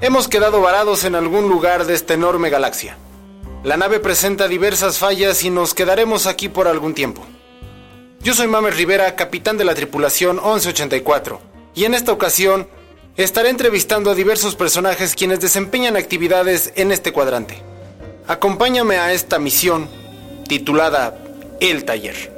Hemos quedado varados en algún lugar de esta enorme galaxia. La nave presenta diversas fallas y nos quedaremos aquí por algún tiempo. Yo soy Mamer Rivera, capitán de la tripulación 1184, y en esta ocasión estaré entrevistando a diversos personajes quienes desempeñan actividades en este cuadrante. Acompáñame a esta misión titulada El Taller.